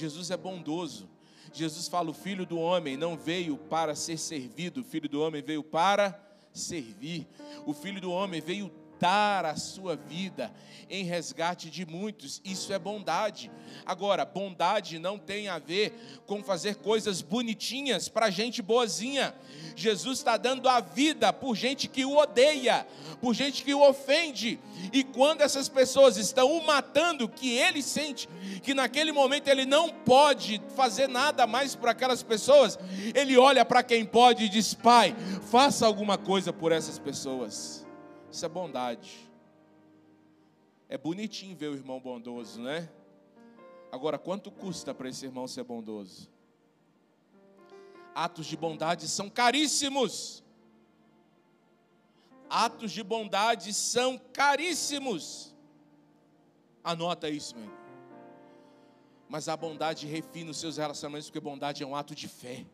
Jesus é bondoso. Jesus fala: o filho do homem não veio para ser servido, o filho do homem veio para servir. O filho do homem veio dar a sua vida em resgate de muitos. Isso é bondade. Agora, bondade não tem a ver com fazer coisas bonitinhas para gente boazinha. Jesus está dando a vida por gente que o odeia, por gente que o ofende. E quando essas pessoas estão o matando, que ele sente que naquele momento ele não pode fazer nada mais por aquelas pessoas, ele olha para quem pode e diz: Pai, faça alguma coisa por essas pessoas. Isso é bondade. É bonitinho ver o irmão bondoso, né? Agora, quanto custa para esse irmão ser bondoso? Atos de bondade são caríssimos. Atos de bondade são caríssimos. Anota isso, meu. Mas a bondade refina os seus relacionamentos, porque bondade é um ato de fé.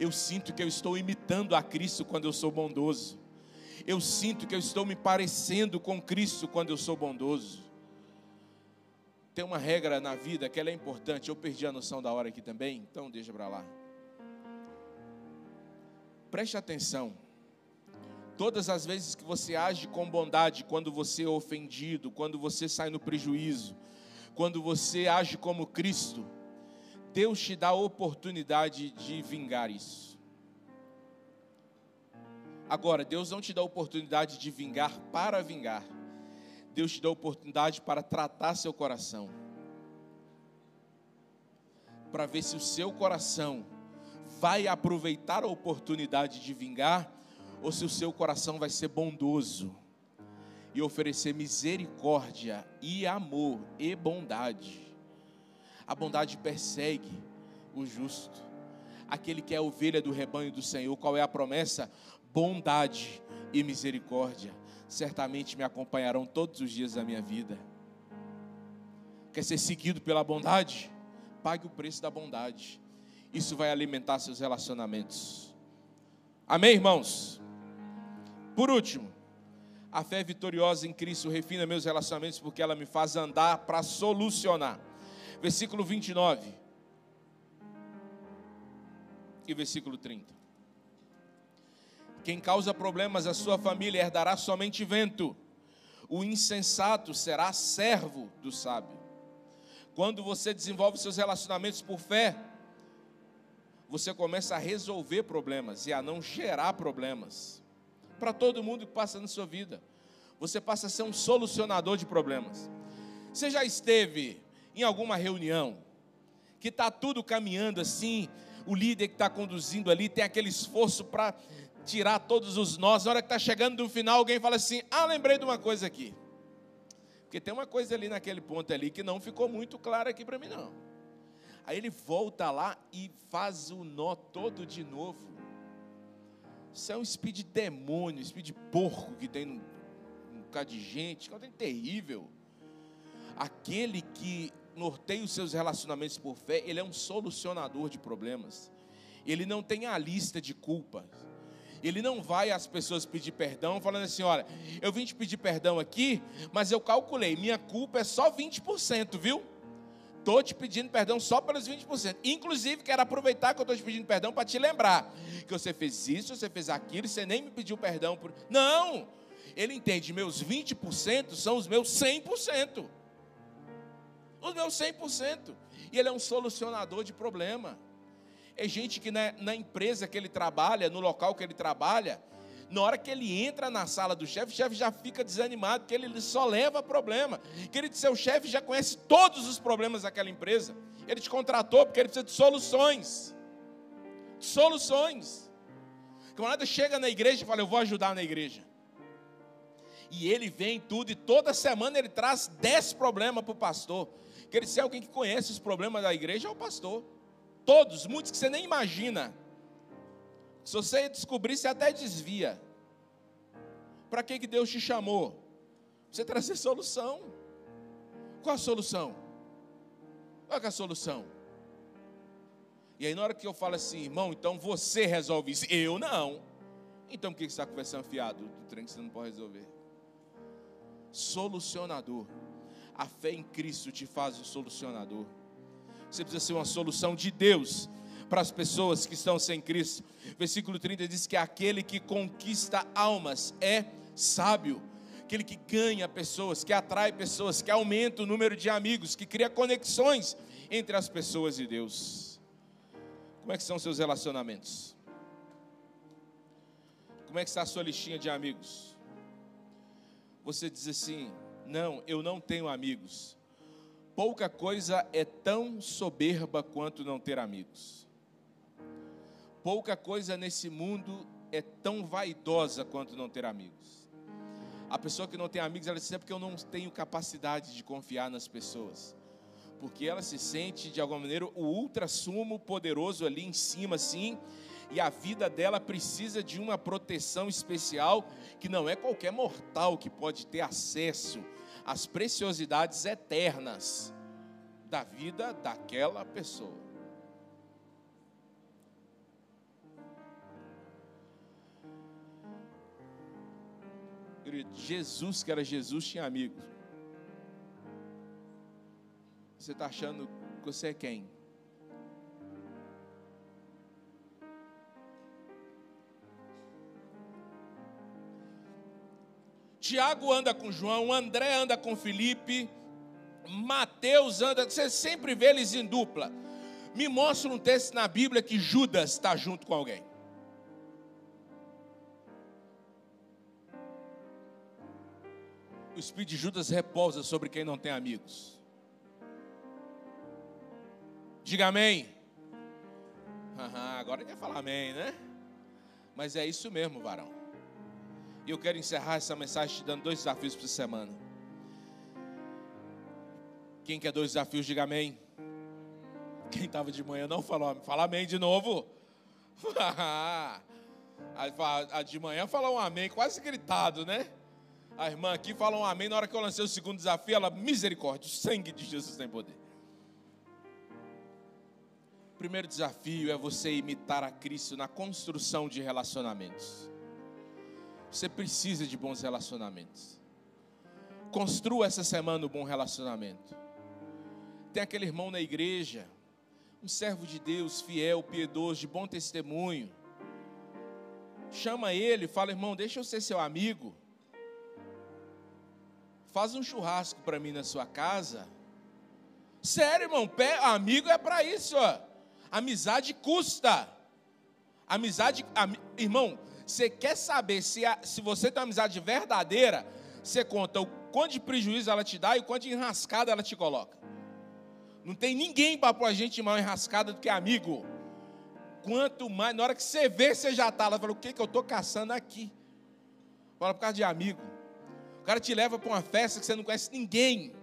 Eu sinto que eu estou imitando a Cristo quando eu sou bondoso eu sinto que eu estou me parecendo com Cristo quando eu sou bondoso. Tem uma regra na vida que ela é importante. Eu perdi a noção da hora aqui também, então deixa para lá. Preste atenção. Todas as vezes que você age com bondade, quando você é ofendido, quando você sai no prejuízo, quando você age como Cristo, Deus te dá a oportunidade de vingar isso. Agora, Deus não te dá a oportunidade de vingar para vingar. Deus te dá a oportunidade para tratar seu coração. Para ver se o seu coração vai aproveitar a oportunidade de vingar ou se o seu coração vai ser bondoso e oferecer misericórdia e amor e bondade. A bondade persegue o justo, aquele que é ovelha do rebanho do Senhor. Qual é a promessa? Bondade e misericórdia certamente me acompanharão todos os dias da minha vida. Quer ser seguido pela bondade? Pague o preço da bondade. Isso vai alimentar seus relacionamentos. Amém, irmãos? Por último, a fé vitoriosa em Cristo refina meus relacionamentos porque ela me faz andar para solucionar. Versículo 29 e versículo 30. Quem causa problemas à sua família herdará somente vento. O insensato será servo do sábio. Quando você desenvolve seus relacionamentos por fé, você começa a resolver problemas e a não gerar problemas. Para todo mundo que passa na sua vida, você passa a ser um solucionador de problemas. Você já esteve em alguma reunião que está tudo caminhando assim, o líder que está conduzindo ali tem aquele esforço para tirar todos os nós. Na hora que está chegando no final, alguém fala assim: Ah, lembrei de uma coisa aqui. Porque tem uma coisa ali naquele ponto ali que não ficou muito clara aqui para mim, não. Aí ele volta lá e faz o nó todo de novo. Isso é um speed demônio, speed porco que tem um, um bocado de gente, que é um terrível. Aquele que norteia os seus relacionamentos por fé, ele é um solucionador de problemas. Ele não tem a lista de culpas. Ele não vai às pessoas pedir perdão, falando assim: olha, eu vim te pedir perdão aqui, mas eu calculei, minha culpa é só 20%, viu? Estou te pedindo perdão só pelos 20%. Inclusive, quero aproveitar que eu estou te pedindo perdão para te lembrar que você fez isso, você fez aquilo, você nem me pediu perdão por. Não! Ele entende, meus 20% são os meus 100%. Os meus 100%. E ele é um solucionador de problema. É gente que na, na, empresa que ele trabalha, no local que ele trabalha, na hora que ele entra na sala do chefe, o chefe já fica desanimado, porque ele só leva problema. Querido, seu chefe já conhece todos os problemas daquela empresa. Ele te contratou porque ele precisa de soluções. De soluções. O camarada chega na igreja e fala: Eu vou ajudar na igreja. E ele vem tudo, e toda semana ele traz dez problemas para o pastor. Quer dizer, alguém que conhece os problemas da igreja é o pastor. Todos, muitos que você nem imagina. Se você descobrir, você até desvia. Para que, que Deus te chamou? Você trazer *laughs* solução. Qual a solução? Qual é a solução? E aí, na hora que eu falo assim, irmão, então você resolve isso. Eu não. Então, por que você está conversando fiado do trem que você não pode resolver? Solucionador. A fé em Cristo te faz o solucionador. Você precisa ser uma solução de Deus para as pessoas que estão sem Cristo. Versículo 30 diz que aquele que conquista almas é sábio. Aquele que ganha pessoas, que atrai pessoas, que aumenta o número de amigos, que cria conexões entre as pessoas e Deus. Como é que são seus relacionamentos? Como é que está a sua listinha de amigos? Você diz assim: não, eu não tenho amigos. Pouca coisa é tão soberba quanto não ter amigos. Pouca coisa nesse mundo é tão vaidosa quanto não ter amigos. A pessoa que não tem amigos, ela diz é porque eu não tenho capacidade de confiar nas pessoas. Porque ela se sente, de alguma maneira, o ultra-sumo poderoso ali em cima, assim, e a vida dela precisa de uma proteção especial que não é qualquer mortal que pode ter acesso as preciosidades eternas da vida daquela pessoa. Jesus, que era Jesus, tinha amigos. Você está achando que você é quem? Tiago anda com João, André anda com Felipe, Mateus anda, você sempre vê eles em dupla. Me mostra um texto na Bíblia que Judas está junto com alguém. O espírito de Judas repousa sobre quem não tem amigos. Diga amém. Uhum, agora quer falar amém, né? Mas é isso mesmo, varão. E eu quero encerrar essa mensagem te dando dois desafios para essa semana. Quem quer dois desafios, diga amém. Quem estava de manhã não falou, fala amém de novo. *laughs* a de manhã falou um amém, quase gritado, né? A irmã aqui falou um amém na hora que eu lancei o segundo desafio. Ela, misericórdia, o sangue de Jesus tem poder. O primeiro desafio é você imitar a Cristo na construção de relacionamentos. Você precisa de bons relacionamentos. Construa essa semana um bom relacionamento. Tem aquele irmão na igreja, um servo de Deus, fiel, piedoso, de bom testemunho. Chama ele, fala, irmão, deixa eu ser seu amigo. Faz um churrasco para mim na sua casa. Sério, irmão, amigo é para isso, ó. Amizade custa. Amizade, am, irmão, você quer saber se, a, se você tem uma amizade verdadeira? Você conta o quanto de prejuízo ela te dá e o quanto de enrascada ela te coloca. Não tem ninguém para pôr a gente mão enrascada do que amigo. Quanto mais, na hora que você vê, você já está lá. Fala, o que, que eu estou caçando aqui? Fala por causa de amigo. O cara te leva para uma festa que você não conhece ninguém.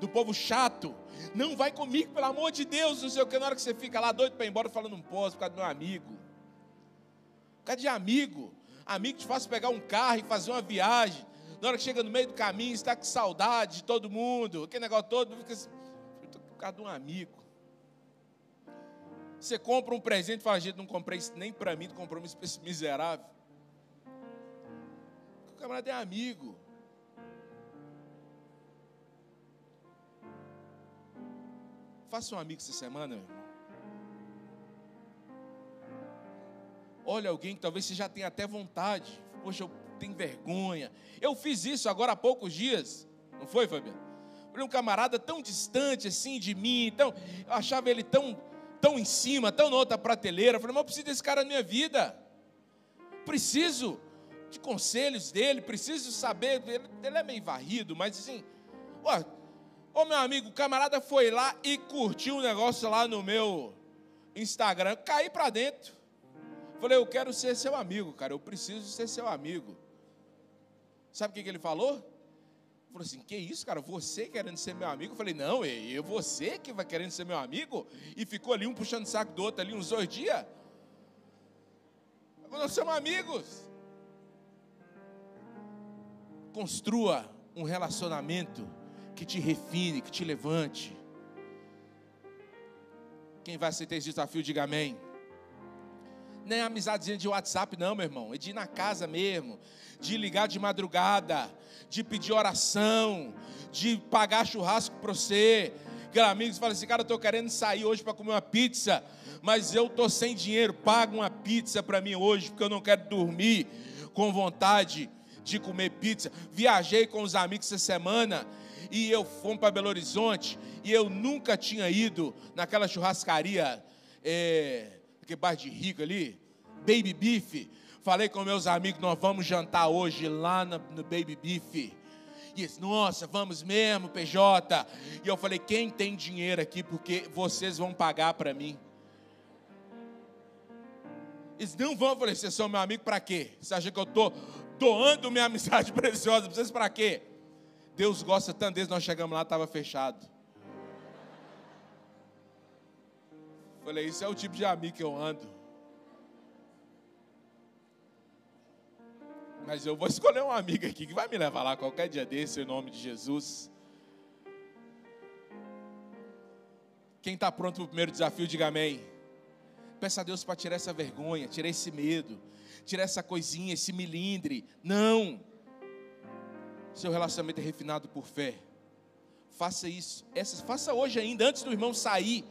Do povo chato. Não vai comigo, pelo amor de Deus, não sei o que. Na hora que você fica lá doido para ir embora, falando não posso por causa do meu amigo. Por causa de amigo. Amigo te faz pegar um carro e fazer uma viagem. Na hora que chega no meio do caminho, está com saudade de todo mundo. Aquele negócio todo, fica assim, por causa de um amigo. Você compra um presente e fala, gente, não comprei isso nem para mim, não comprou para esse *laughs* miserável. O camarada é amigo. Faça um amigo essa semana, meu Olha alguém que talvez você já tenha até vontade. Poxa, eu tenho vergonha. Eu fiz isso agora há poucos dias. Não foi, Fabiano? Um camarada tão distante assim de mim, tão, eu achava ele tão tão em cima, tão na outra prateleira. Falei, mas eu preciso desse cara na minha vida. Preciso de conselhos dele, preciso saber. Ele, ele é meio varrido, mas assim, ó, ô meu amigo, o camarada foi lá e curtiu um negócio lá no meu Instagram. Caí para dentro. Falei, eu quero ser seu amigo, cara. Eu preciso ser seu amigo. Sabe o que, que ele falou? Falou assim: Que isso, cara? Você querendo ser meu amigo? Eu falei: Não, eu, você que vai querendo ser meu amigo? E ficou ali um puxando o saco do outro ali uns dois dias. Nós somos amigos. Construa um relacionamento que te refine, que te levante. Quem vai aceitar esse desafio, diga amém. É amizadezinha de WhatsApp, não, meu irmão. É de ir na casa mesmo, de ligar de madrugada, de pedir oração, de pagar churrasco para você. Aquele amigo fala assim, cara, eu estou querendo sair hoje para comer uma pizza, mas eu estou sem dinheiro, paga uma pizza para mim hoje, porque eu não quero dormir com vontade de comer pizza. Viajei com os amigos essa semana e eu fomos para Belo Horizonte e eu nunca tinha ido naquela churrascaria, é, aquele bar de rico ali, Baby Beef. Falei com meus amigos, nós vamos jantar hoje lá no, no Baby Beef. E disse, nossa, vamos mesmo, PJ. E eu falei, quem tem dinheiro aqui, porque vocês vão pagar para mim. Eles não vão, eu falei, vocês são meu amigo para quê? Você acha que eu estou doando minha *laughs* amizade preciosa para vocês para quê? Deus gosta tanto deles, nós chegamos lá, estava fechado. Falei, isso é o tipo de amigo que eu ando. Mas eu vou *laughs* escolher uma amiga aqui que vai me levar lá qualquer dia desse, em nome de Jesus. Quem está pronto para o primeiro desafio, diga amém. Peça a Deus para tirar essa vergonha, tirar esse medo, tirar essa coisinha, esse milindre. Não! Seu relacionamento é refinado por fé. Faça isso. Essa, faça hoje ainda, antes do irmão sair.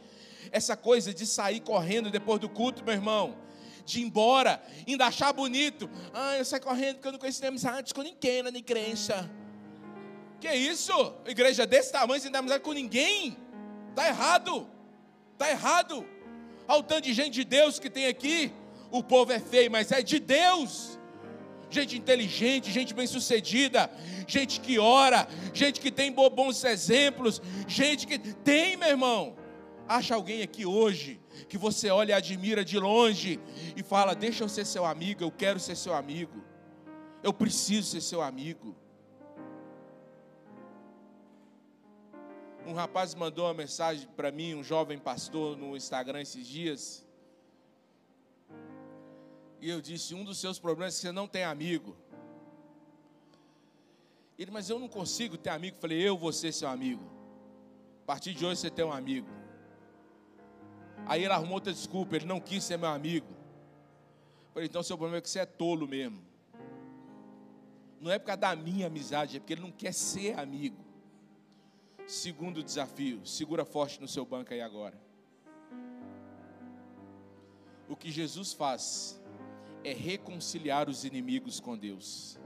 Essa coisa de sair correndo depois do culto, meu irmão de ir embora, ainda achar bonito. Ah, eu saio correndo porque eu não conheço nem amizade com ninguém na igreja. Que isso? Igreja desse tamanho sem dar amizade com ninguém? Está errado. Está errado. Ao tanto de gente de Deus que tem aqui, o povo é feio, mas é de Deus. Gente inteligente, gente bem-sucedida, gente que ora, gente que tem bons exemplos, gente que tem, meu irmão. Acha alguém aqui hoje que você olha e admira de longe e fala: Deixa eu ser seu amigo, eu quero ser seu amigo, eu preciso ser seu amigo. Um rapaz mandou uma mensagem para mim, um jovem pastor, no Instagram esses dias. E eu disse: Um dos seus problemas é que você não tem amigo. Ele, mas eu não consigo ter amigo. Eu falei: Eu vou ser seu amigo. A partir de hoje você tem um amigo. Aí ele arrumou outra desculpa, ele não quis ser meu amigo. Eu falei, então seu problema é que você é tolo mesmo. Não é por causa da minha amizade, é porque ele não quer ser amigo. Segundo desafio, segura forte no seu banco aí agora. O que Jesus faz é reconciliar os inimigos com Deus.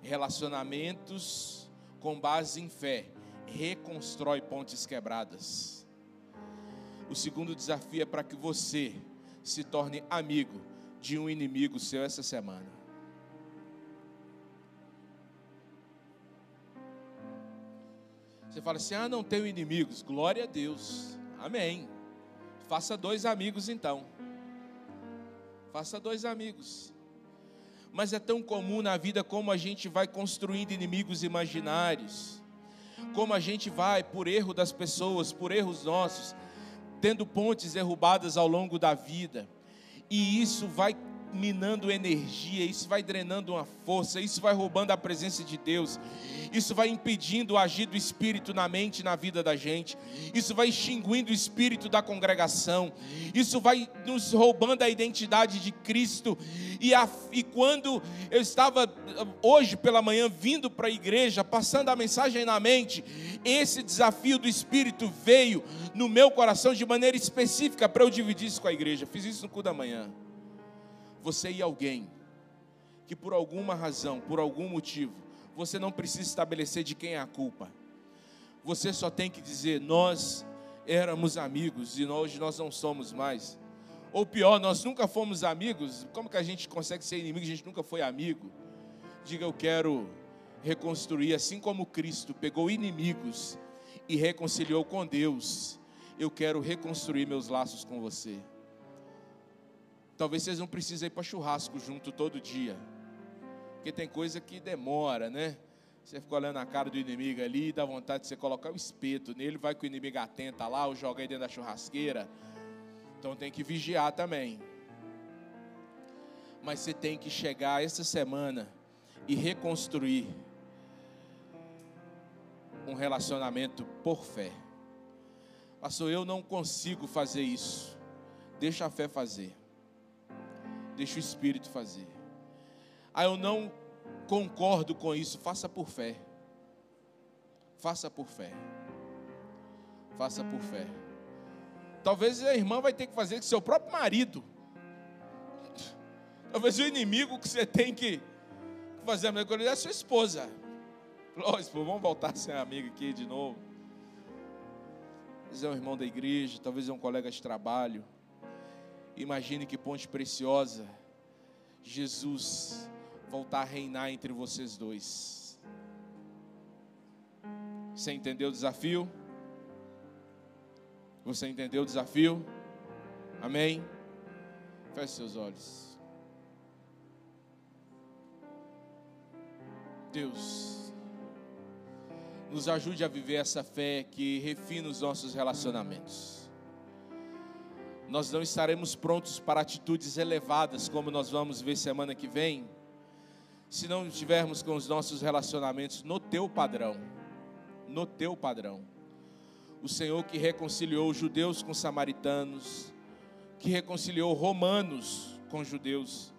Relacionamentos com base em fé reconstrói pontes quebradas. O segundo desafio é para que você se torne amigo de um inimigo seu essa semana. Você fala assim: ah, não tenho inimigos. Glória a Deus. Amém. Faça dois amigos então. Faça dois amigos. Mas é tão comum na vida como a gente vai construindo inimigos imaginários, como a gente vai, por erro das pessoas, por erros nossos, tendo pontes derrubadas ao longo da vida, e isso vai minando energia, isso vai drenando uma força, isso vai roubando a presença de Deus, isso vai impedindo o agir do Espírito na mente e na vida da gente, isso vai extinguindo o espírito da congregação, isso vai nos roubando a identidade de Cristo. E, a, e quando eu estava hoje pela manhã vindo para a igreja, passando a mensagem na mente, esse desafio do Espírito veio no meu coração de maneira específica para eu dividir isso com a igreja. Fiz isso no cu da manhã você e alguém que por alguma razão, por algum motivo, você não precisa estabelecer de quem é a culpa. Você só tem que dizer: nós éramos amigos e hoje nós não somos mais. Ou pior, nós nunca fomos amigos. Como que a gente consegue ser inimigo? A gente nunca foi amigo. Diga: eu quero reconstruir, assim como Cristo pegou inimigos e reconciliou com Deus. Eu quero reconstruir meus laços com você. Talvez vocês não precisem ir para churrasco junto todo dia. Porque tem coisa que demora, né? Você fica olhando a cara do inimigo ali, dá vontade de você colocar o espeto nele, vai que o inimigo atenta lá, ou joga aí dentro da churrasqueira. Então tem que vigiar também. Mas você tem que chegar essa semana e reconstruir um relacionamento por fé. Pastor, eu não consigo fazer isso. Deixa a fé fazer. Deixa o Espírito fazer. Ah, eu não concordo com isso. Faça por fé. Faça por fé. Faça por fé. Talvez a irmã vai ter que fazer com seu próprio marido. Talvez o inimigo que você tem que fazer a mesma coisa é a sua esposa. Lógico, vamos voltar a ser amigo aqui de novo. Talvez é um irmão da igreja, talvez é um colega de trabalho. Imagine que ponte preciosa, Jesus voltar a reinar entre vocês dois. Você entendeu o desafio? Você entendeu o desafio? Amém? Feche seus olhos. Deus, nos ajude a viver essa fé que refina os nossos relacionamentos nós não estaremos prontos para atitudes elevadas, como nós vamos ver semana que vem, se não estivermos com os nossos relacionamentos no teu padrão. No teu padrão. O Senhor que reconciliou judeus com samaritanos, que reconciliou romanos com judeus,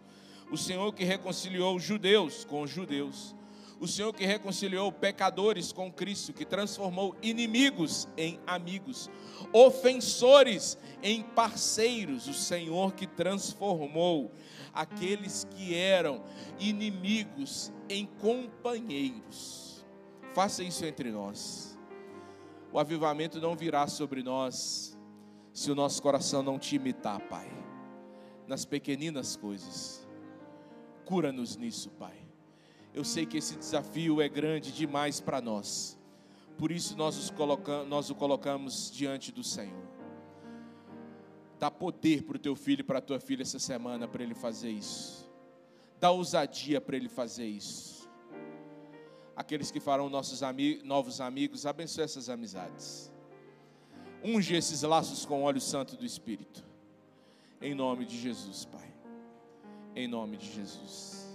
o Senhor que reconciliou judeus com judeus, o Senhor que reconciliou pecadores com Cristo, que transformou inimigos em amigos, ofensores em parceiros, o Senhor que transformou aqueles que eram inimigos em companheiros. Faça isso entre nós. O avivamento não virá sobre nós se o nosso coração não te imitar, Pai, nas pequeninas coisas. Cura-nos nisso, Pai eu sei que esse desafio é grande demais para nós. Por isso nós, colocamos, nós o colocamos diante do Senhor. Dá poder para o teu filho e para a tua filha essa semana para ele fazer isso. Dá ousadia para ele fazer isso. Aqueles que farão nossos novos amigos, abençoe essas amizades. Unge esses laços com o óleo santo do Espírito. Em nome de Jesus, Pai. Em nome de Jesus.